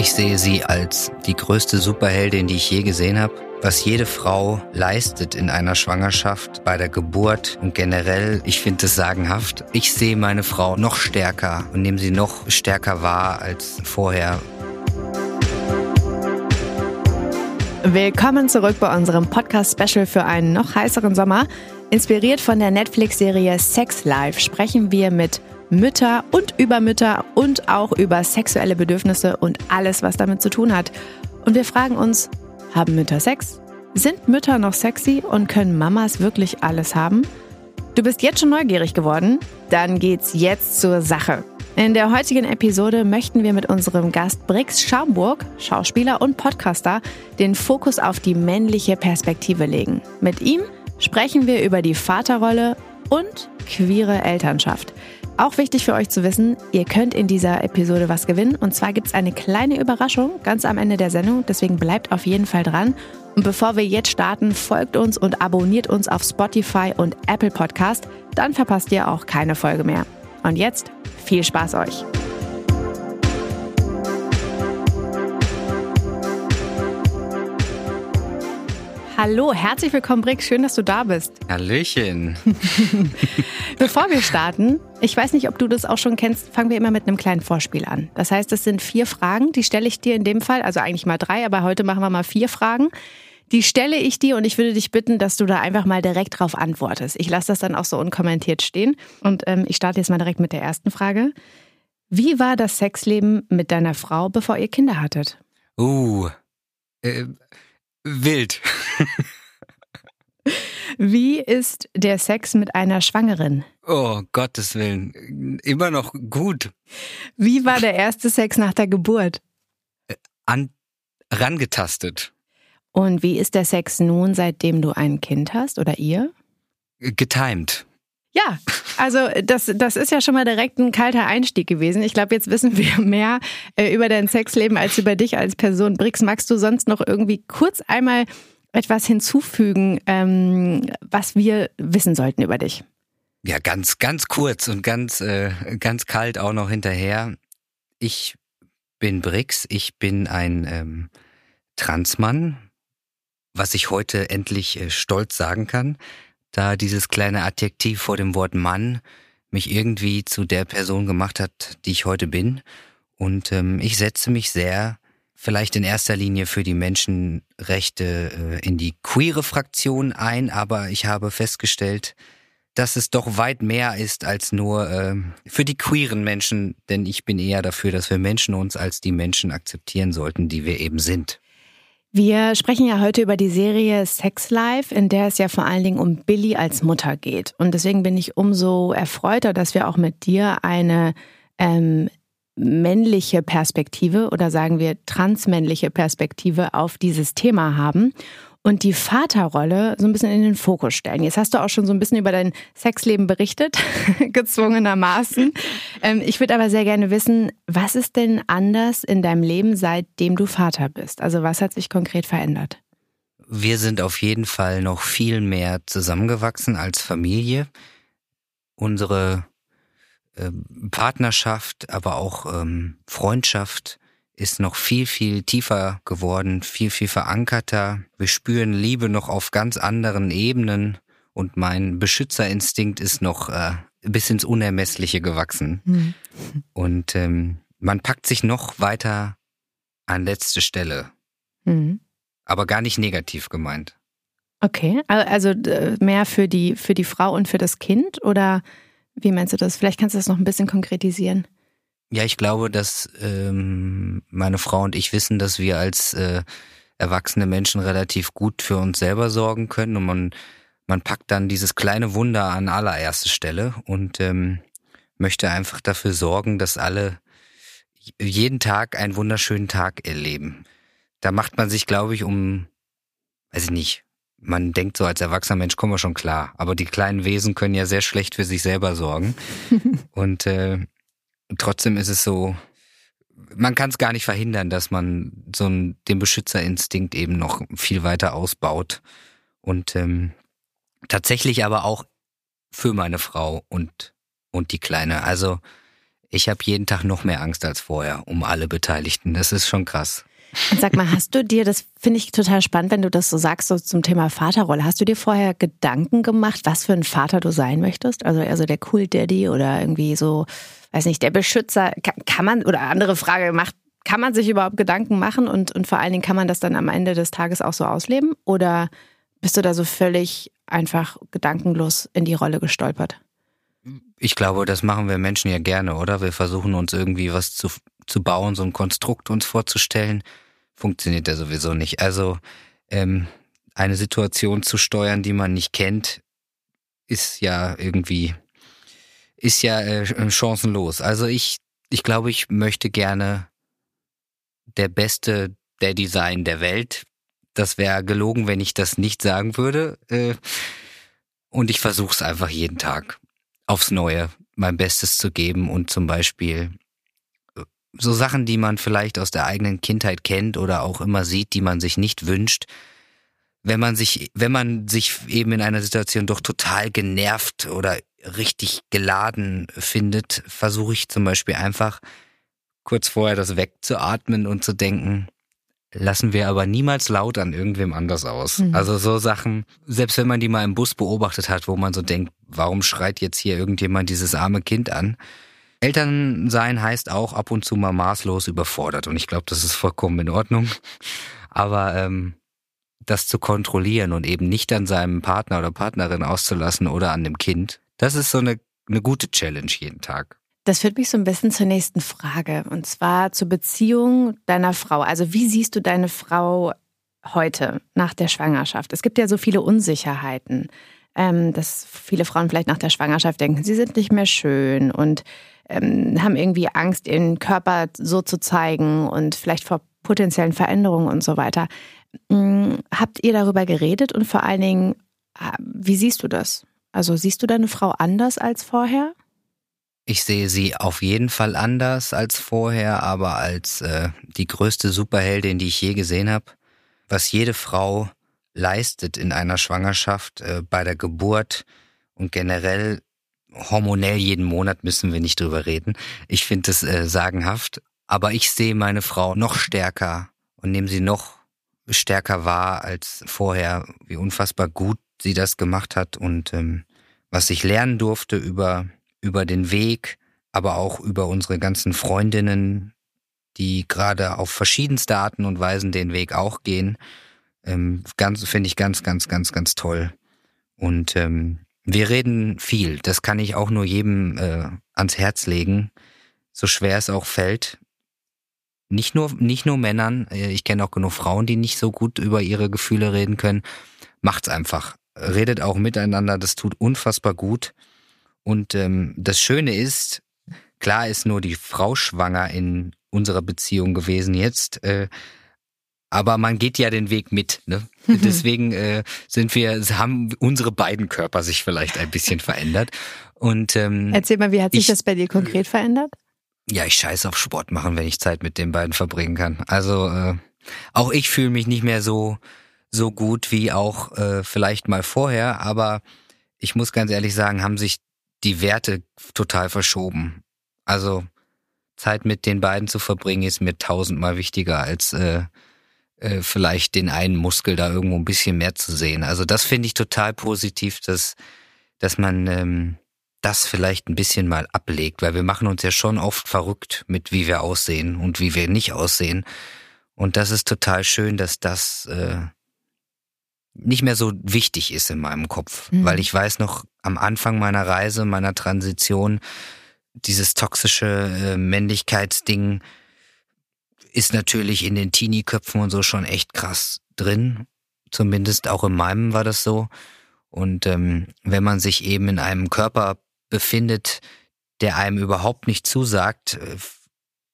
Ich sehe sie als die größte Superheldin, die ich je gesehen habe. Was jede Frau leistet in einer Schwangerschaft, bei der Geburt und generell, ich finde es sagenhaft. Ich sehe meine Frau noch stärker und nehme sie noch stärker wahr als vorher. Willkommen zurück bei unserem Podcast-Special für einen noch heißeren Sommer. Inspiriert von der Netflix-Serie Sex Life sprechen wir mit Mütter und über Mütter und auch über sexuelle Bedürfnisse und alles, was damit zu tun hat. Und wir fragen uns, haben Mütter Sex? Sind Mütter noch sexy und können Mamas wirklich alles haben? Du bist jetzt schon neugierig geworden? Dann geht's jetzt zur Sache. In der heutigen Episode möchten wir mit unserem Gast Brix Schaumburg, Schauspieler und Podcaster, den Fokus auf die männliche Perspektive legen. Mit ihm sprechen wir über die Vaterrolle und queere Elternschaft. Auch wichtig für euch zu wissen, ihr könnt in dieser Episode was gewinnen. Und zwar gibt es eine kleine Überraschung ganz am Ende der Sendung. Deswegen bleibt auf jeden Fall dran. Und bevor wir jetzt starten, folgt uns und abonniert uns auf Spotify und Apple Podcast. Dann verpasst ihr auch keine Folge mehr. Und jetzt viel Spaß euch. Hallo, herzlich willkommen, Brick. Schön, dass du da bist. Hallöchen. Bevor wir starten, ich weiß nicht, ob du das auch schon kennst, fangen wir immer mit einem kleinen Vorspiel an. Das heißt, es sind vier Fragen, die stelle ich dir in dem Fall, also eigentlich mal drei, aber heute machen wir mal vier Fragen. Die stelle ich dir und ich würde dich bitten, dass du da einfach mal direkt drauf antwortest. Ich lasse das dann auch so unkommentiert stehen. Und ähm, ich starte jetzt mal direkt mit der ersten Frage. Wie war das Sexleben mit deiner Frau, bevor ihr Kinder hattet? Uh, äh, wild. Wie ist der Sex mit einer Schwangeren? Oh, Gottes Willen. Immer noch gut. Wie war der erste Sex nach der Geburt? An, rangetastet. Und wie ist der Sex nun, seitdem du ein Kind hast oder ihr? Getimed. Ja, also das, das ist ja schon mal direkt ein kalter Einstieg gewesen. Ich glaube, jetzt wissen wir mehr äh, über dein Sexleben als über dich als Person. Brix, magst du sonst noch irgendwie kurz einmal etwas hinzufügen, ähm, was wir wissen sollten über dich? Ja, ganz, ganz kurz und ganz, äh, ganz kalt auch noch hinterher. Ich bin Brix, ich bin ein ähm, Transmann, was ich heute endlich äh, stolz sagen kann, da dieses kleine Adjektiv vor dem Wort Mann mich irgendwie zu der Person gemacht hat, die ich heute bin. Und ähm, ich setze mich sehr vielleicht in erster Linie für die Menschenrechte äh, in die queere Fraktion ein, aber ich habe festgestellt, dass es doch weit mehr ist als nur äh, für die queeren Menschen, denn ich bin eher dafür, dass wir Menschen uns als die Menschen akzeptieren sollten, die wir eben sind. Wir sprechen ja heute über die Serie Sex Life, in der es ja vor allen Dingen um Billy als Mutter geht. Und deswegen bin ich umso erfreuter, dass wir auch mit dir eine ähm, männliche Perspektive oder sagen wir transmännliche Perspektive auf dieses Thema haben und die Vaterrolle so ein bisschen in den Fokus stellen. Jetzt hast du auch schon so ein bisschen über dein Sexleben berichtet, gezwungenermaßen. Ähm, ich würde aber sehr gerne wissen, was ist denn anders in deinem Leben, seitdem du Vater bist? Also was hat sich konkret verändert? Wir sind auf jeden Fall noch viel mehr zusammengewachsen als Familie. Unsere Partnerschaft, aber auch ähm, Freundschaft ist noch viel, viel tiefer geworden, viel, viel verankerter. Wir spüren Liebe noch auf ganz anderen Ebenen und mein Beschützerinstinkt ist noch äh, bis ins Unermessliche gewachsen. Mhm. Und ähm, man packt sich noch weiter an letzte Stelle. Mhm. Aber gar nicht negativ gemeint. Okay, also mehr für die, für die Frau und für das Kind oder wie meinst du das? Vielleicht kannst du das noch ein bisschen konkretisieren. Ja, ich glaube, dass ähm, meine Frau und ich wissen, dass wir als äh, erwachsene Menschen relativ gut für uns selber sorgen können und man, man packt dann dieses kleine Wunder an allererste Stelle und ähm, möchte einfach dafür sorgen, dass alle jeden Tag einen wunderschönen Tag erleben. Da macht man sich, glaube ich, um, weiß ich nicht, man denkt so als erwachsener Mensch, kommen wir schon klar. Aber die kleinen Wesen können ja sehr schlecht für sich selber sorgen. und äh, trotzdem ist es so, man kann es gar nicht verhindern, dass man so einen, den Beschützerinstinkt eben noch viel weiter ausbaut. Und ähm, tatsächlich aber auch für meine Frau und, und die Kleine. Also ich habe jeden Tag noch mehr Angst als vorher um alle Beteiligten. Das ist schon krass. Und sag mal, hast du dir, das finde ich total spannend, wenn du das so sagst, so zum Thema Vaterrolle, hast du dir vorher Gedanken gemacht, was für ein Vater du sein möchtest? Also eher so der Cool Daddy oder irgendwie so, weiß nicht, der Beschützer. Kann, kann man, oder andere Frage, macht, kann man sich überhaupt Gedanken machen und, und vor allen Dingen kann man das dann am Ende des Tages auch so ausleben? Oder bist du da so völlig einfach gedankenlos in die Rolle gestolpert? Ich glaube, das machen wir Menschen ja gerne, oder? Wir versuchen uns irgendwie was zu, zu bauen, so ein Konstrukt uns vorzustellen. Funktioniert ja sowieso nicht. Also ähm, eine Situation zu steuern, die man nicht kennt, ist ja irgendwie, ist ja äh, chancenlos. Also ich, ich glaube, ich möchte gerne der beste Daddy sein der Welt. Das wäre gelogen, wenn ich das nicht sagen würde. Äh, und ich versuche es einfach jeden Tag aufs Neue mein Bestes zu geben und zum Beispiel äh, so Sachen, die man vielleicht aus der eigenen Kindheit kennt oder auch immer sieht, die man sich nicht wünscht, wenn man sich, wenn man sich eben in einer Situation doch total genervt oder richtig geladen findet, versuche ich zum Beispiel einfach kurz vorher das wegzuatmen und zu denken, lassen wir aber niemals laut an irgendwem anders aus. Mhm. Also so Sachen, selbst wenn man die mal im Bus beobachtet hat, wo man so denkt, warum schreit jetzt hier irgendjemand dieses arme Kind an? Eltern sein heißt auch ab und zu mal maßlos überfordert und ich glaube, das ist vollkommen in Ordnung. Aber ähm, das zu kontrollieren und eben nicht an seinem Partner oder Partnerin auszulassen oder an dem Kind, das ist so eine, eine gute Challenge jeden Tag. Das führt mich so ein bisschen zur nächsten Frage und zwar zur Beziehung deiner Frau. Also wie siehst du deine Frau heute nach der Schwangerschaft? Es gibt ja so viele Unsicherheiten, ähm, dass viele Frauen vielleicht nach der Schwangerschaft denken, sie sind nicht mehr schön und ähm, haben irgendwie Angst, ihren Körper so zu zeigen und vielleicht vor potenziellen Veränderungen und so weiter. Ähm, habt ihr darüber geredet und vor allen Dingen, äh, wie siehst du das? Also siehst du deine Frau anders als vorher? Ich sehe sie auf jeden Fall anders als vorher, aber als äh, die größte Superheldin, die ich je gesehen habe. Was jede Frau leistet in einer Schwangerschaft, äh, bei der Geburt und generell hormonell jeden Monat müssen wir nicht drüber reden. Ich finde es äh, sagenhaft. Aber ich sehe meine Frau noch stärker und nehme sie noch stärker wahr als vorher, wie unfassbar gut sie das gemacht hat und ähm, was ich lernen durfte über über den Weg, aber auch über unsere ganzen Freundinnen, die gerade auf verschiedenste Arten und Weisen den Weg auch gehen. Ähm, ganz finde ich ganz, ganz, ganz, ganz toll. Und ähm, wir reden viel. Das kann ich auch nur jedem äh, ans Herz legen, so schwer es auch fällt. Nicht nur, nicht nur Männern. Äh, ich kenne auch genug Frauen, die nicht so gut über ihre Gefühle reden können. Macht's einfach. Redet auch miteinander. Das tut unfassbar gut. Und ähm, das Schöne ist, klar ist nur die Frau schwanger in unserer Beziehung gewesen jetzt, äh, aber man geht ja den Weg mit. Ne? Deswegen äh, sind wir, haben unsere beiden Körper sich vielleicht ein bisschen verändert. Und ähm, erzähl mal, wie hat sich ich, das bei dir konkret verändert? Ja, ich scheiße auf Sport machen, wenn ich Zeit mit den beiden verbringen kann. Also äh, auch ich fühle mich nicht mehr so so gut wie auch äh, vielleicht mal vorher, aber ich muss ganz ehrlich sagen, haben sich die Werte total verschoben. Also Zeit mit den beiden zu verbringen ist mir tausendmal wichtiger als äh, äh, vielleicht den einen Muskel da irgendwo ein bisschen mehr zu sehen. Also das finde ich total positiv, dass dass man ähm, das vielleicht ein bisschen mal ablegt, weil wir machen uns ja schon oft verrückt mit wie wir aussehen und wie wir nicht aussehen. Und das ist total schön, dass das äh, nicht mehr so wichtig ist in meinem Kopf, mhm. weil ich weiß noch am Anfang meiner Reise, meiner Transition, dieses toxische äh, Männlichkeitsding ist natürlich in den Teenie-Köpfen und so schon echt krass drin. Zumindest auch in meinem war das so. Und ähm, wenn man sich eben in einem Körper befindet, der einem überhaupt nicht zusagt, äh,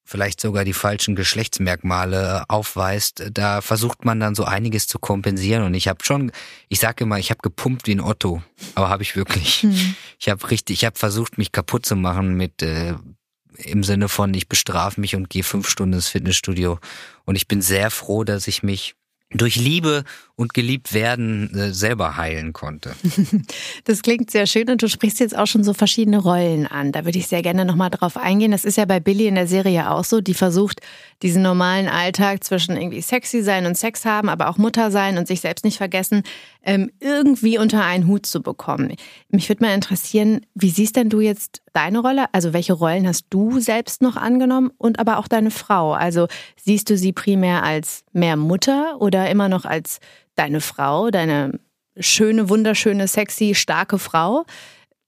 vielleicht sogar die falschen Geschlechtsmerkmale aufweist, da versucht man dann so einiges zu kompensieren. Und ich habe schon, ich sage immer, ich habe gepumpt wie ein Otto, aber habe ich wirklich. Mhm. Ich habe richtig, ich habe versucht, mich kaputt zu machen mit äh, im Sinne von, ich bestrafe mich und gehe fünf Stunden ins Fitnessstudio. Und ich bin sehr froh, dass ich mich durch Liebe und geliebt werden äh, selber heilen konnte. Das klingt sehr schön und du sprichst jetzt auch schon so verschiedene Rollen an. Da würde ich sehr gerne nochmal drauf eingehen. Das ist ja bei Billy in der Serie auch so. Die versucht, diesen normalen Alltag zwischen irgendwie sexy sein und Sex haben, aber auch Mutter sein und sich selbst nicht vergessen, ähm, irgendwie unter einen Hut zu bekommen. Mich würde mal interessieren, wie siehst denn du jetzt deine Rolle? Also welche Rollen hast du selbst noch angenommen und aber auch deine Frau? Also siehst du sie primär als mehr Mutter oder immer noch als deine Frau, deine schöne, wunderschöne, sexy, starke Frau?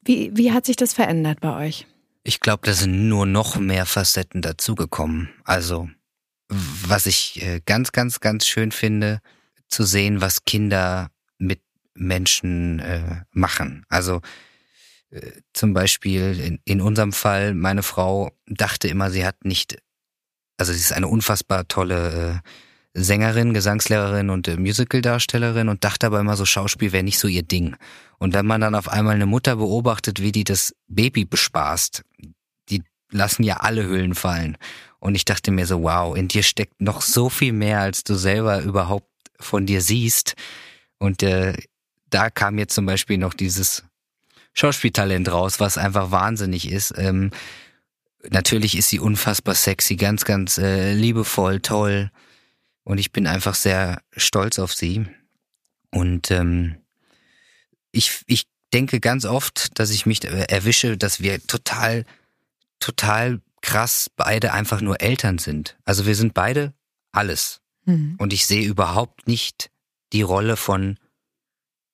Wie, wie hat sich das verändert bei euch? Ich glaube, da sind nur noch mehr Facetten dazugekommen. Also, was ich äh, ganz, ganz, ganz schön finde, zu sehen, was Kinder mit Menschen äh, machen. Also äh, zum Beispiel in, in unserem Fall, meine Frau dachte immer, sie hat nicht, also sie ist eine unfassbar tolle äh, Sängerin, Gesangslehrerin und äh, Musicaldarstellerin und dachte aber immer so, Schauspiel wäre nicht so ihr Ding. Und wenn man dann auf einmal eine Mutter beobachtet, wie die das Baby bespaßt, die lassen ja alle Hüllen fallen. Und ich dachte mir so, wow, in dir steckt noch so viel mehr, als du selber überhaupt von dir siehst. Und äh, da kam jetzt zum Beispiel noch dieses Schauspieltalent raus, was einfach wahnsinnig ist. Ähm, natürlich ist sie unfassbar sexy, ganz, ganz äh, liebevoll, toll. Und ich bin einfach sehr stolz auf sie. Und ähm, ich, ich denke ganz oft, dass ich mich erwische, dass wir total, total krass beide einfach nur Eltern sind. Also wir sind beide alles. Mhm. Und ich sehe überhaupt nicht die Rolle von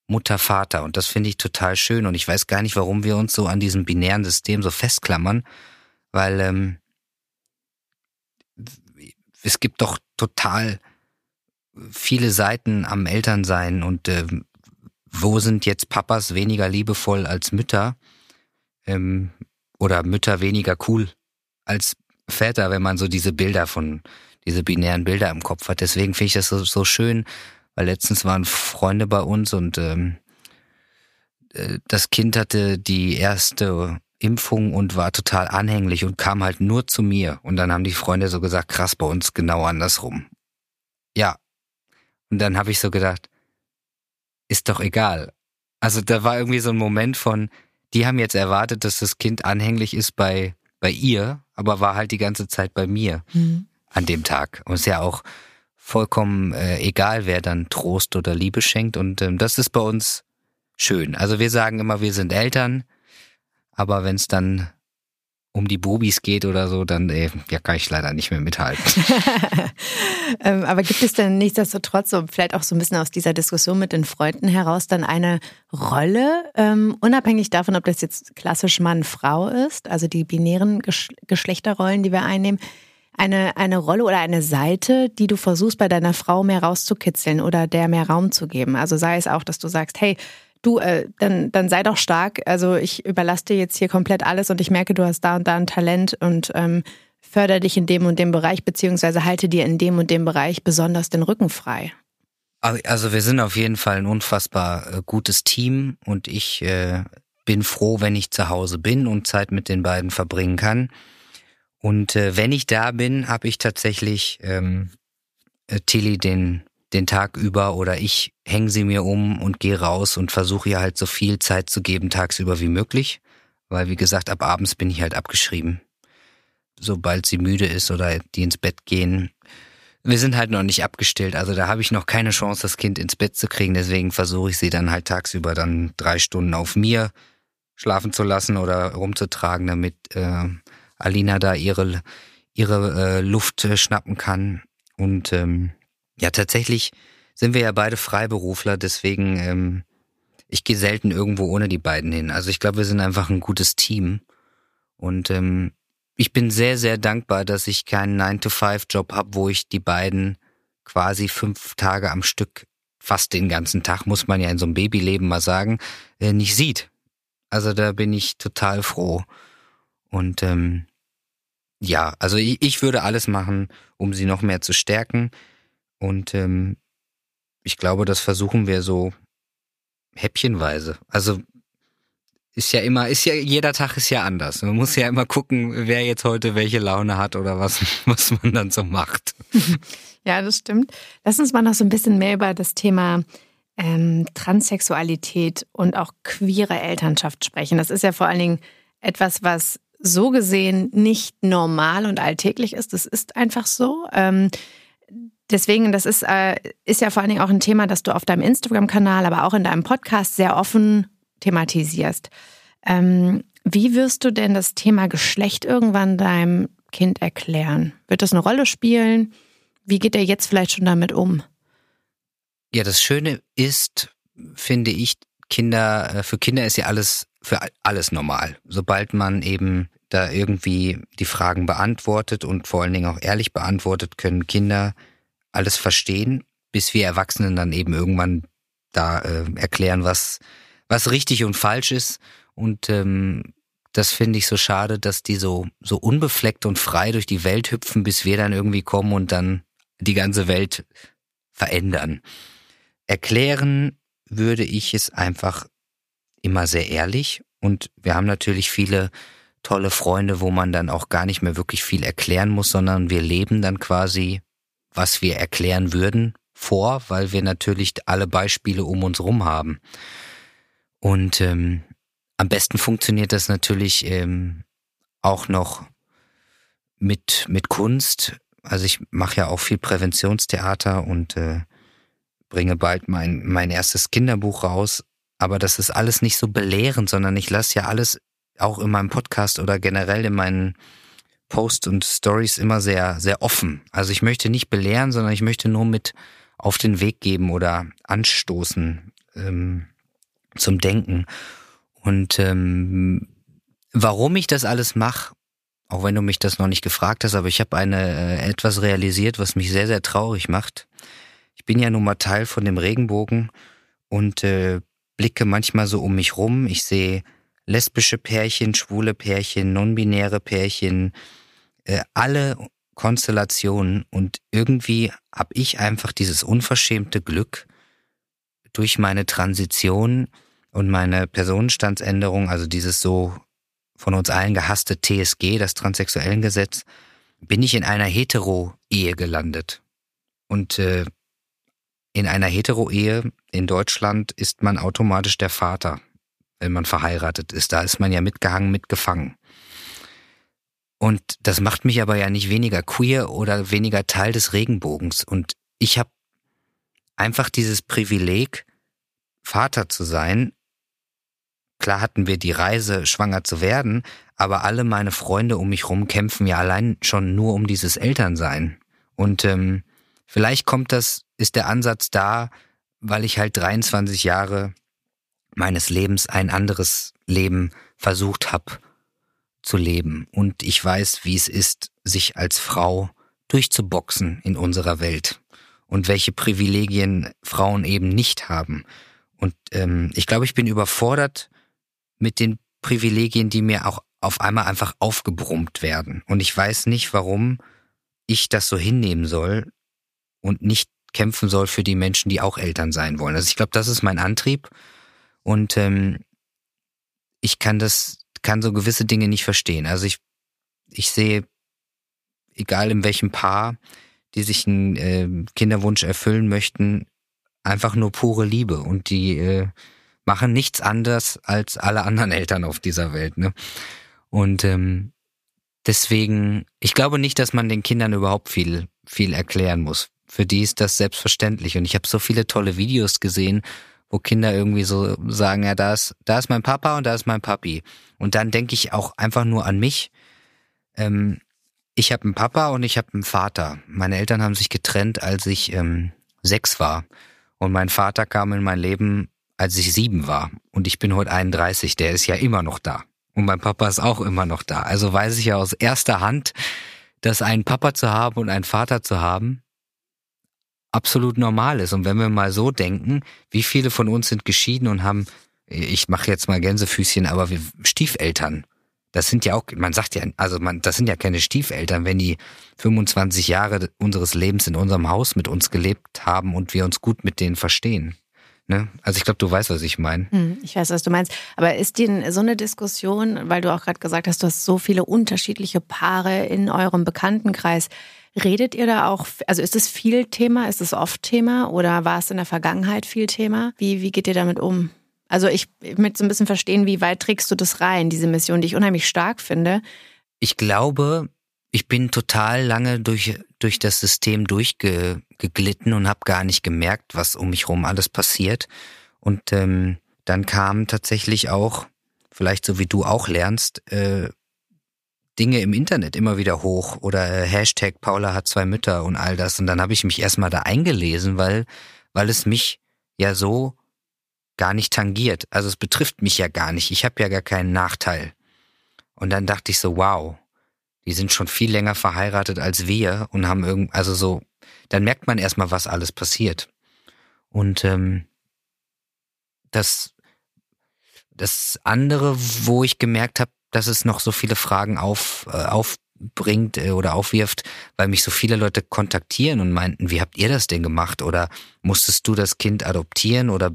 Mutter, Vater. Und das finde ich total schön. Und ich weiß gar nicht, warum wir uns so an diesem binären System so festklammern, weil ähm, es gibt doch total viele Seiten am Elternsein und äh, wo sind jetzt Papas weniger liebevoll als Mütter ähm, oder Mütter weniger cool als Väter, wenn man so diese Bilder von diese binären Bilder im Kopf hat. Deswegen finde ich das so, so schön, weil letztens waren Freunde bei uns und ähm, äh, das Kind hatte die erste Impfung und war total anhänglich und kam halt nur zu mir. Und dann haben die Freunde so gesagt, krass, bei uns genau andersrum. Ja. Und dann habe ich so gedacht, ist doch egal. Also da war irgendwie so ein Moment von, die haben jetzt erwartet, dass das Kind anhänglich ist bei, bei ihr, aber war halt die ganze Zeit bei mir mhm. an dem Tag. Und ist ja auch vollkommen äh, egal, wer dann Trost oder Liebe schenkt. Und ähm, das ist bei uns schön. Also wir sagen immer, wir sind Eltern, aber wenn es dann um die Bubis geht oder so, dann äh, ja, kann ich leider nicht mehr mithalten. ähm, aber gibt es denn nichtsdestotrotz, so vielleicht auch so ein bisschen aus dieser Diskussion mit den Freunden heraus, dann eine Rolle, ähm, unabhängig davon, ob das jetzt klassisch Mann-Frau ist, also die binären Gesch Geschlechterrollen, die wir einnehmen, eine, eine Rolle oder eine Seite, die du versuchst, bei deiner Frau mehr rauszukitzeln oder der mehr Raum zu geben? Also sei es auch, dass du sagst, hey, du, äh, dann, dann sei doch stark. Also ich überlasse dir jetzt hier komplett alles und ich merke, du hast da und da ein Talent und ähm, förder dich in dem und dem Bereich, beziehungsweise halte dir in dem und dem Bereich besonders den Rücken frei. Also wir sind auf jeden Fall ein unfassbar äh, gutes Team und ich äh, bin froh, wenn ich zu Hause bin und Zeit mit den beiden verbringen kann. Und äh, wenn ich da bin, habe ich tatsächlich ähm, äh, Tilly den den Tag über oder ich hänge sie mir um und gehe raus und versuche ihr halt so viel Zeit zu geben tagsüber wie möglich, weil wie gesagt, ab abends bin ich halt abgeschrieben. Sobald sie müde ist oder die ins Bett gehen. Wir sind halt noch nicht abgestillt, also da habe ich noch keine Chance, das Kind ins Bett zu kriegen, deswegen versuche ich sie dann halt tagsüber dann drei Stunden auf mir schlafen zu lassen oder rumzutragen, damit äh, Alina da ihre ihre äh, Luft äh, schnappen kann und ähm, ja, tatsächlich sind wir ja beide Freiberufler, deswegen ähm, ich gehe selten irgendwo ohne die beiden hin. Also ich glaube, wir sind einfach ein gutes Team. Und ähm, ich bin sehr, sehr dankbar, dass ich keinen 9-to-5-Job habe, wo ich die beiden quasi fünf Tage am Stück, fast den ganzen Tag, muss man ja in so einem Babyleben mal sagen, äh, nicht sieht. Also da bin ich total froh. Und ähm, ja, also ich, ich würde alles machen, um sie noch mehr zu stärken. Und ähm, ich glaube, das versuchen wir so häppchenweise. Also ist ja immer, ist ja, jeder Tag ist ja anders. Man muss ja immer gucken, wer jetzt heute welche Laune hat oder was, was man dann so macht. Ja, das stimmt. Lass uns mal noch so ein bisschen mehr über das Thema ähm, Transsexualität und auch queere Elternschaft sprechen. Das ist ja vor allen Dingen etwas, was so gesehen nicht normal und alltäglich ist. Das ist einfach so. Ähm, deswegen, das ist, äh, ist ja vor allen Dingen auch ein Thema, das du auf deinem Instagram-Kanal, aber auch in deinem Podcast sehr offen thematisierst. Ähm, wie wirst du denn das Thema Geschlecht irgendwann deinem Kind erklären? Wird das eine Rolle spielen? Wie geht er jetzt vielleicht schon damit um? Ja, das Schöne ist, finde ich, Kinder, äh, für Kinder ist ja alles, für alles normal. Sobald man eben da irgendwie die Fragen beantwortet und vor allen Dingen auch ehrlich beantwortet, können Kinder alles verstehen, bis wir Erwachsenen dann eben irgendwann da äh, erklären, was, was richtig und falsch ist. Und ähm, das finde ich so schade, dass die so, so unbefleckt und frei durch die Welt hüpfen, bis wir dann irgendwie kommen und dann die ganze Welt verändern. Erklären würde ich es einfach immer sehr ehrlich und wir haben natürlich viele tolle Freunde, wo man dann auch gar nicht mehr wirklich viel erklären muss, sondern wir leben dann quasi, was wir erklären würden, vor, weil wir natürlich alle Beispiele um uns rum haben. Und ähm, am besten funktioniert das natürlich ähm, auch noch mit, mit Kunst. Also ich mache ja auch viel Präventionstheater und äh, bringe bald mein, mein erstes Kinderbuch raus. Aber das ist alles nicht so belehrend, sondern ich lasse ja alles auch in meinem Podcast oder generell in meinen Posts und Stories immer sehr, sehr offen. Also ich möchte nicht belehren, sondern ich möchte nur mit auf den Weg geben oder anstoßen ähm, zum Denken. Und ähm, warum ich das alles mache, auch wenn du mich das noch nicht gefragt hast, aber ich habe eine äh, etwas realisiert, was mich sehr, sehr traurig macht. Ich bin ja nun mal Teil von dem Regenbogen und äh, blicke manchmal so um mich rum. Ich sehe lesbische Pärchen, schwule Pärchen, non-binäre Pärchen, äh, alle Konstellationen und irgendwie habe ich einfach dieses unverschämte Glück durch meine Transition und meine Personenstandsänderung, also dieses so von uns allen gehasste TSG, das Transsexuellengesetz, bin ich in einer Hetero-Ehe gelandet. Und äh, in einer Hetero-Ehe in Deutschland ist man automatisch der Vater wenn man verheiratet ist. Da ist man ja mitgehangen, mitgefangen. Und das macht mich aber ja nicht weniger queer oder weniger Teil des Regenbogens. Und ich habe einfach dieses Privileg, Vater zu sein. Klar hatten wir die Reise, schwanger zu werden, aber alle meine Freunde um mich rum kämpfen ja allein schon nur um dieses Elternsein. Und ähm, vielleicht kommt das, ist der Ansatz da, weil ich halt 23 Jahre meines Lebens ein anderes Leben versucht habe zu leben. Und ich weiß, wie es ist, sich als Frau durchzuboxen in unserer Welt und welche Privilegien Frauen eben nicht haben. Und ähm, ich glaube, ich bin überfordert mit den Privilegien, die mir auch auf einmal einfach aufgebrummt werden. Und ich weiß nicht, warum ich das so hinnehmen soll und nicht kämpfen soll für die Menschen, die auch Eltern sein wollen. Also ich glaube, das ist mein Antrieb. Und ähm, ich kann das, kann so gewisse Dinge nicht verstehen. Also ich, ich sehe, egal in welchem Paar, die sich einen äh, Kinderwunsch erfüllen möchten, einfach nur pure Liebe. Und die äh, machen nichts anders als alle anderen Eltern auf dieser Welt. Ne? Und ähm, deswegen, ich glaube nicht, dass man den Kindern überhaupt viel, viel erklären muss. Für die ist das selbstverständlich. Und ich habe so viele tolle Videos gesehen, wo Kinder irgendwie so sagen, ja, da ist, da ist mein Papa und da ist mein Papi. Und dann denke ich auch einfach nur an mich. Ähm, ich habe einen Papa und ich habe einen Vater. Meine Eltern haben sich getrennt, als ich ähm, sechs war. Und mein Vater kam in mein Leben, als ich sieben war. Und ich bin heute 31, der ist ja immer noch da. Und mein Papa ist auch immer noch da. Also weiß ich ja aus erster Hand, dass einen Papa zu haben und einen Vater zu haben, absolut normal ist. Und wenn wir mal so denken, wie viele von uns sind geschieden und haben, ich mache jetzt mal Gänsefüßchen, aber wir Stiefeltern. Das sind ja auch, man sagt ja, also man, das sind ja keine Stiefeltern, wenn die 25 Jahre unseres Lebens in unserem Haus mit uns gelebt haben und wir uns gut mit denen verstehen. Ne? Also ich glaube, du weißt, was ich meine. Hm, ich weiß, was du meinst. Aber ist dir so eine Diskussion, weil du auch gerade gesagt hast, du hast so viele unterschiedliche Paare in eurem Bekanntenkreis. Redet ihr da auch, also ist es viel Thema, ist es oft Thema oder war es in der Vergangenheit viel Thema? Wie, wie geht ihr damit um? Also ich, möchte so ein bisschen verstehen, wie weit trägst du das rein, diese Mission, die ich unheimlich stark finde. Ich glaube, ich bin total lange durch, durch das System durchgeglitten und habe gar nicht gemerkt, was um mich herum alles passiert. Und ähm, dann kam tatsächlich auch, vielleicht so wie du auch lernst, äh, Dinge im Internet immer wieder hoch oder äh, Hashtag Paula hat zwei Mütter und all das. Und dann habe ich mich erstmal da eingelesen, weil, weil es mich ja so gar nicht tangiert. Also es betrifft mich ja gar nicht. Ich habe ja gar keinen Nachteil. Und dann dachte ich so, wow, die sind schon viel länger verheiratet als wir und haben irgend, also so, dann merkt man erstmal, was alles passiert. Und ähm, das, das andere, wo ich gemerkt habe, dass es noch so viele Fragen auf, äh, aufbringt äh, oder aufwirft, weil mich so viele Leute kontaktieren und meinten, wie habt ihr das denn gemacht? Oder musstest du das Kind adoptieren oder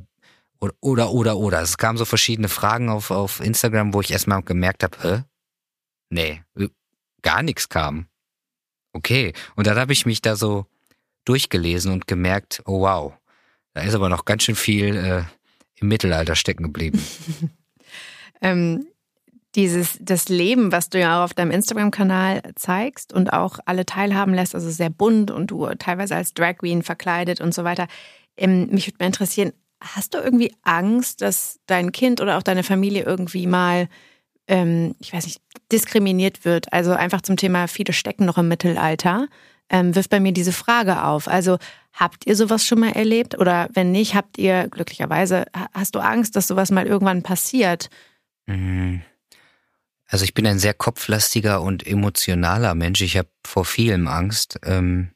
oder oder oder, oder. Es kamen so verschiedene Fragen auf, auf Instagram, wo ich erstmal gemerkt habe, hä? Nee, gar nichts kam. Okay. Und dann habe ich mich da so durchgelesen und gemerkt, oh wow, da ist aber noch ganz schön viel äh, im Mittelalter stecken geblieben. ähm, dieses, das Leben, was du ja auch auf deinem Instagram-Kanal zeigst und auch alle teilhaben lässt, also sehr bunt und du teilweise als Drag Queen verkleidet und so weiter. Ähm, mich würde mal interessieren, hast du irgendwie Angst, dass dein Kind oder auch deine Familie irgendwie mal ähm, ich weiß nicht, diskriminiert wird. Also einfach zum Thema, viele stecken noch im Mittelalter, ähm, wirft bei mir diese Frage auf. Also habt ihr sowas schon mal erlebt? Oder wenn nicht, habt ihr glücklicherweise, hast du Angst, dass sowas mal irgendwann passiert? Mhm. Also ich bin ein sehr kopflastiger und emotionaler Mensch. Ich habe vor vielem Angst. Ähm,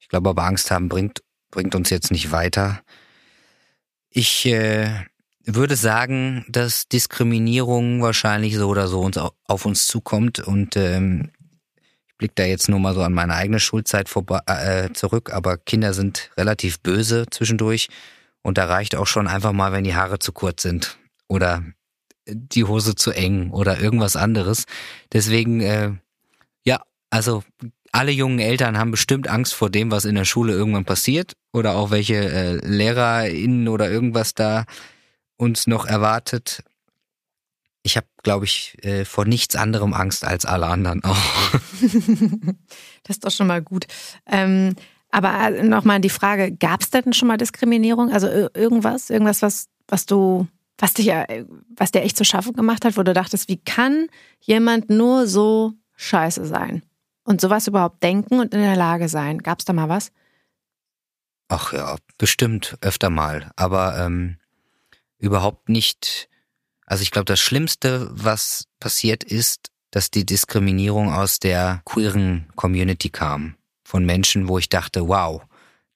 ich glaube aber, Angst haben bringt, bringt uns jetzt nicht weiter. Ich äh, würde sagen, dass Diskriminierung wahrscheinlich so oder so uns auf uns zukommt und ähm, ich blicke da jetzt nur mal so an meine eigene Schulzeit vorbei, äh, zurück, aber Kinder sind relativ böse zwischendurch und da reicht auch schon einfach mal, wenn die Haare zu kurz sind oder die Hose zu eng oder irgendwas anderes. Deswegen, äh, ja, also alle jungen Eltern haben bestimmt Angst vor dem, was in der Schule irgendwann passiert oder auch welche äh, LehrerInnen oder irgendwas da uns noch erwartet. Ich habe, glaube ich, äh, vor nichts anderem Angst als alle anderen auch. das ist doch schon mal gut. Ähm, aber äh, nochmal die Frage, gab es denn schon mal Diskriminierung? Also irgendwas, irgendwas, was, was du, was dich ja, was dir echt zu schaffen gemacht hat, wo du dachtest, wie kann jemand nur so scheiße sein? Und sowas überhaupt denken und in der Lage sein? Gab es da mal was? Ach ja, bestimmt öfter mal. Aber ähm, überhaupt nicht, also ich glaube, das Schlimmste, was passiert ist, dass die Diskriminierung aus der queeren Community kam. Von Menschen, wo ich dachte, wow,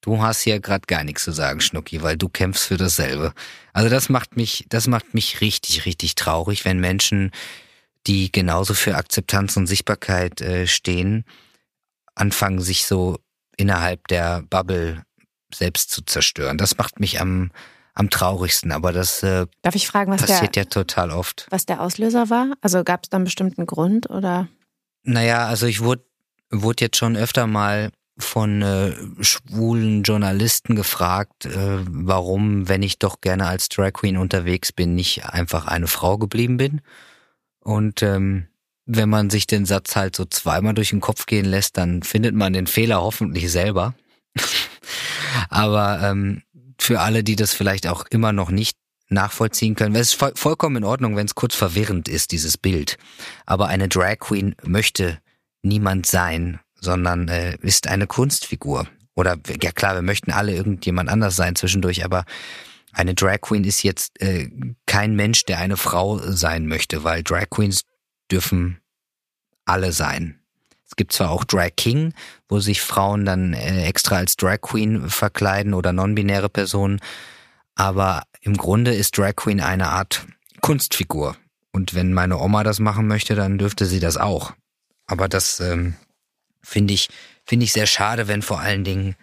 du hast hier gerade gar nichts zu sagen, Schnucki, weil du kämpfst für dasselbe. Also das macht mich, das macht mich richtig, richtig traurig, wenn Menschen, die genauso für Akzeptanz und Sichtbarkeit äh, stehen, anfangen, sich so innerhalb der Bubble selbst zu zerstören. Das macht mich am am traurigsten. Aber das äh, Darf ich fragen, was passiert der, ja total oft. Was der Auslöser war? Also gab es da einen bestimmten Grund oder? Naja, also ich wurde, wurde jetzt schon öfter mal von äh, schwulen Journalisten gefragt, äh, warum, wenn ich doch gerne als Drag Queen unterwegs bin, nicht einfach eine Frau geblieben bin. Und ähm, wenn man sich den Satz halt so zweimal durch den Kopf gehen lässt, dann findet man den Fehler hoffentlich selber. Aber ähm, für alle, die das vielleicht auch immer noch nicht nachvollziehen können. Es ist voll, vollkommen in Ordnung, wenn es kurz verwirrend ist, dieses Bild. Aber eine Drag Queen möchte niemand sein, sondern äh, ist eine Kunstfigur. Oder ja klar, wir möchten alle irgendjemand anders sein zwischendurch, aber eine Drag Queen ist jetzt äh, kein Mensch, der eine Frau sein möchte, weil Drag Queens dürfen alle sein. Es gibt zwar auch Drag King, wo sich Frauen dann äh, extra als Drag Queen verkleiden oder non-binäre Personen, aber im Grunde ist Drag Queen eine Art Kunstfigur. Und wenn meine Oma das machen möchte, dann dürfte sie das auch. Aber das ähm, finde ich finde ich sehr schade, wenn vor allen Dingen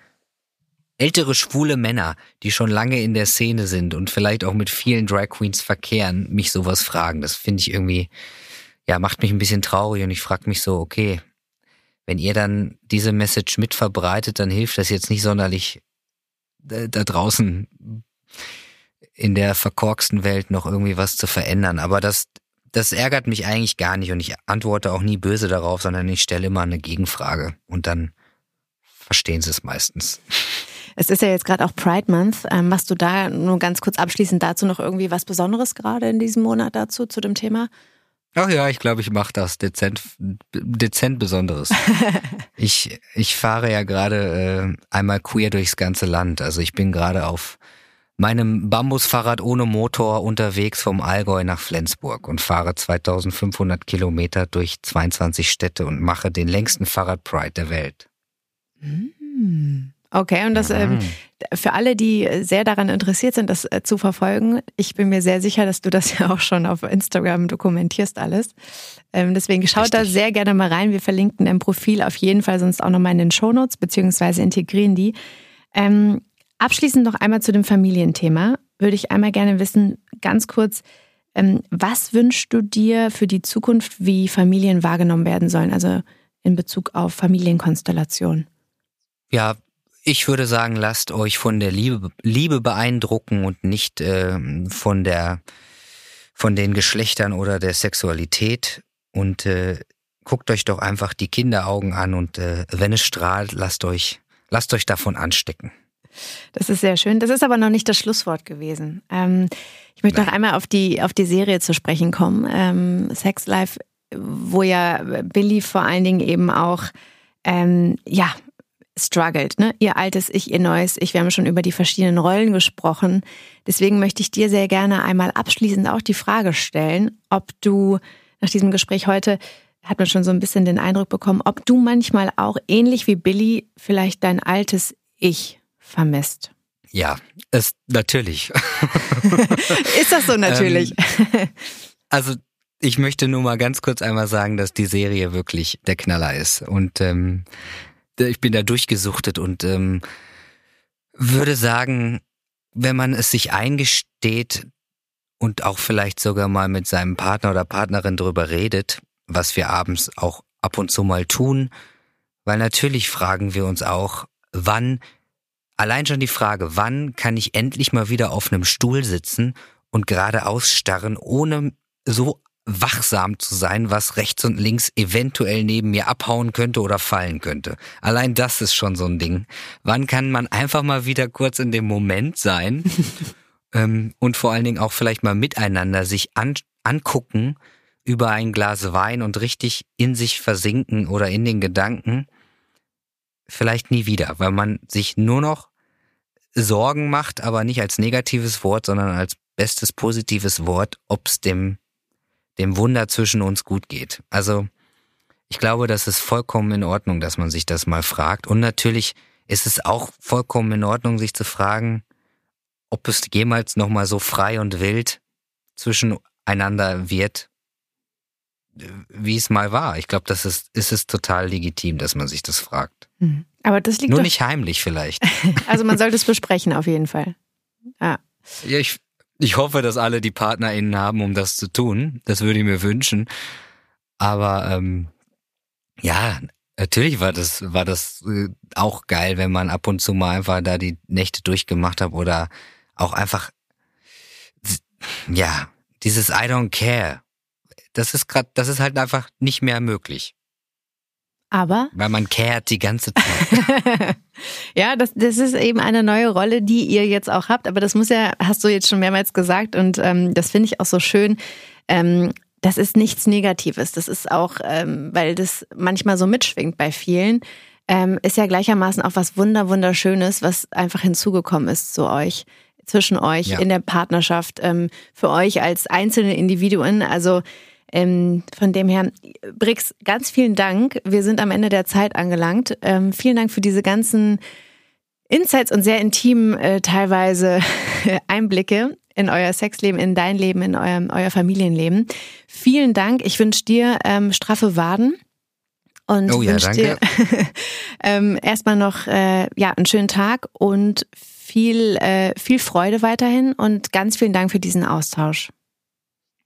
ältere schwule Männer, die schon lange in der Szene sind und vielleicht auch mit vielen Drag Queens verkehren, mich sowas fragen. Das finde ich irgendwie, ja, macht mich ein bisschen traurig und ich frage mich so, okay, wenn ihr dann diese Message mit verbreitet, dann hilft das jetzt nicht sonderlich äh, da draußen in der verkorksten Welt noch irgendwie was zu verändern. Aber das, das ärgert mich eigentlich gar nicht und ich antworte auch nie böse darauf, sondern ich stelle immer eine Gegenfrage und dann verstehen sie es meistens. Es ist ja jetzt gerade auch Pride Month. Ähm, machst du da nur ganz kurz abschließend dazu noch irgendwie was Besonderes gerade in diesem Monat dazu, zu dem Thema? Ach ja, ich glaube, ich mache das dezent, dezent Besonderes. ich, ich fahre ja gerade äh, einmal queer durchs ganze Land. Also ich bin gerade auf meinem Bambusfahrrad ohne Motor unterwegs vom Allgäu nach Flensburg und fahre 2500 Kilometer durch 22 Städte und mache den längsten Fahrrad-Pride der Welt. Hm. Okay, und das ähm, für alle, die sehr daran interessiert sind, das äh, zu verfolgen, ich bin mir sehr sicher, dass du das ja auch schon auf Instagram dokumentierst alles. Ähm, deswegen schaut Richtig. da sehr gerne mal rein. Wir verlinken im Profil auf jeden Fall sonst auch nochmal in den Shownotes, beziehungsweise integrieren die. Ähm, abschließend noch einmal zu dem Familienthema. Würde ich einmal gerne wissen, ganz kurz, ähm, was wünschst du dir für die Zukunft, wie Familien wahrgenommen werden sollen? Also in Bezug auf Familienkonstellation. Ja, ich würde sagen, lasst euch von der Liebe, Liebe beeindrucken und nicht äh, von der von den Geschlechtern oder der Sexualität und äh, guckt euch doch einfach die Kinderaugen an und äh, wenn es strahlt, lasst euch lasst euch davon anstecken. Das ist sehr schön. Das ist aber noch nicht das Schlusswort gewesen. Ähm, ich möchte Nein. noch einmal auf die auf die Serie zu sprechen kommen. Ähm, Sex Life, wo ja Billy vor allen Dingen eben auch ähm, ja struggelt, ne? Ihr altes Ich, ihr neues Ich. Wir haben schon über die verschiedenen Rollen gesprochen. Deswegen möchte ich dir sehr gerne einmal abschließend auch die Frage stellen, ob du nach diesem Gespräch heute hat man schon so ein bisschen den Eindruck bekommen, ob du manchmal auch ähnlich wie Billy vielleicht dein altes Ich vermisst. Ja, ist natürlich. ist das so natürlich? Ähm, also ich möchte nur mal ganz kurz einmal sagen, dass die Serie wirklich der Knaller ist. Und ähm, ich bin da durchgesuchtet und ähm, würde sagen, wenn man es sich eingesteht und auch vielleicht sogar mal mit seinem Partner oder Partnerin drüber redet, was wir abends auch ab und zu mal tun, weil natürlich fragen wir uns auch, wann, allein schon die Frage, wann kann ich endlich mal wieder auf einem Stuhl sitzen und geradeaus starren, ohne so wachsam zu sein, was rechts und links eventuell neben mir abhauen könnte oder fallen könnte. Allein das ist schon so ein Ding. Wann kann man einfach mal wieder kurz in dem Moment sein ähm, und vor allen Dingen auch vielleicht mal miteinander sich an, angucken über ein Glas Wein und richtig in sich versinken oder in den Gedanken? Vielleicht nie wieder, weil man sich nur noch Sorgen macht, aber nicht als negatives Wort, sondern als bestes positives Wort, ob es dem dem Wunder zwischen uns gut geht. Also ich glaube, das ist vollkommen in Ordnung, dass man sich das mal fragt. Und natürlich ist es auch vollkommen in Ordnung, sich zu fragen, ob es jemals nochmal so frei und wild zwischeneinander wird, wie es mal war. Ich glaube, das ist, ist es total legitim, dass man sich das fragt. Mhm. Aber das liegt nur doch... nicht heimlich vielleicht. also man sollte es besprechen auf jeden Fall. Ja. Ja, ich, ich hoffe, dass alle die PartnerInnen haben, um das zu tun. Das würde ich mir wünschen. Aber ähm, ja, natürlich war das, war das äh, auch geil, wenn man ab und zu mal einfach da die Nächte durchgemacht hat oder auch einfach, ja, dieses I don't care. Das ist grad, das ist halt einfach nicht mehr möglich. Aber? Weil man kehrt die ganze Zeit. ja, das, das ist eben eine neue Rolle, die ihr jetzt auch habt. Aber das muss ja, hast du jetzt schon mehrmals gesagt und ähm, das finde ich auch so schön. Ähm, das ist nichts Negatives. Das ist auch, ähm, weil das manchmal so mitschwingt bei vielen, ähm, ist ja gleichermaßen auch was Wunder, Wunderschönes, was einfach hinzugekommen ist zu euch, zwischen euch ja. in der Partnerschaft, ähm, für euch als einzelne Individuen. Also ähm, von dem her, Brix, ganz vielen Dank. Wir sind am Ende der Zeit angelangt. Ähm, vielen Dank für diese ganzen Insights und sehr intimen äh, teilweise Einblicke in euer Sexleben, in dein Leben, in eurem, euer Familienleben. Vielen Dank. Ich wünsche dir ähm, straffe Waden und Oh ja, wünsche dir ähm, erstmal noch äh, ja, einen schönen Tag und viel, äh, viel Freude weiterhin und ganz vielen Dank für diesen Austausch.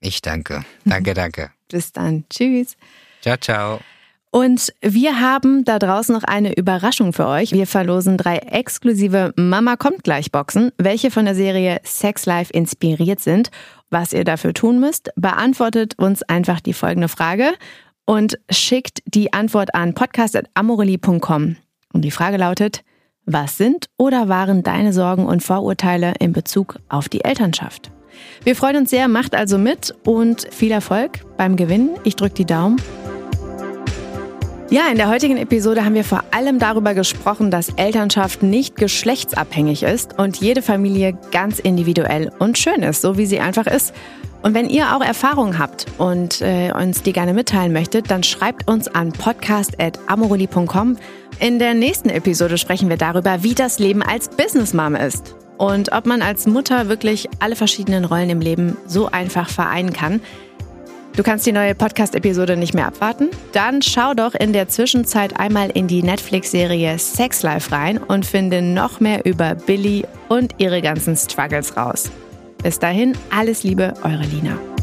Ich danke. Danke, danke. Bis dann. Tschüss. Ciao, ciao. Und wir haben da draußen noch eine Überraschung für euch. Wir verlosen drei exklusive Mama kommt gleich Boxen, welche von der Serie Sex Life inspiriert sind. Was ihr dafür tun müsst, beantwortet uns einfach die folgende Frage und schickt die Antwort an podcast.amorelli.com. Und die Frage lautet, was sind oder waren deine Sorgen und Vorurteile in Bezug auf die Elternschaft? Wir freuen uns sehr, macht also mit und viel Erfolg beim Gewinnen. Ich drücke die Daumen ja, in der heutigen Episode haben wir vor allem darüber gesprochen, dass Elternschaft nicht geschlechtsabhängig ist und jede Familie ganz individuell und schön ist, so wie sie einfach ist. Und wenn ihr auch Erfahrungen habt und äh, uns die gerne mitteilen möchtet, dann schreibt uns an podcast.amoroli.com. In der nächsten Episode sprechen wir darüber, wie das Leben als Businessmom ist und ob man als Mutter wirklich alle verschiedenen Rollen im Leben so einfach vereinen kann. Du kannst die neue Podcast-Episode nicht mehr abwarten? Dann schau doch in der Zwischenzeit einmal in die Netflix-Serie Sex Life rein und finde noch mehr über Billy und ihre ganzen Struggles raus. Bis dahin, alles Liebe, eure Lina.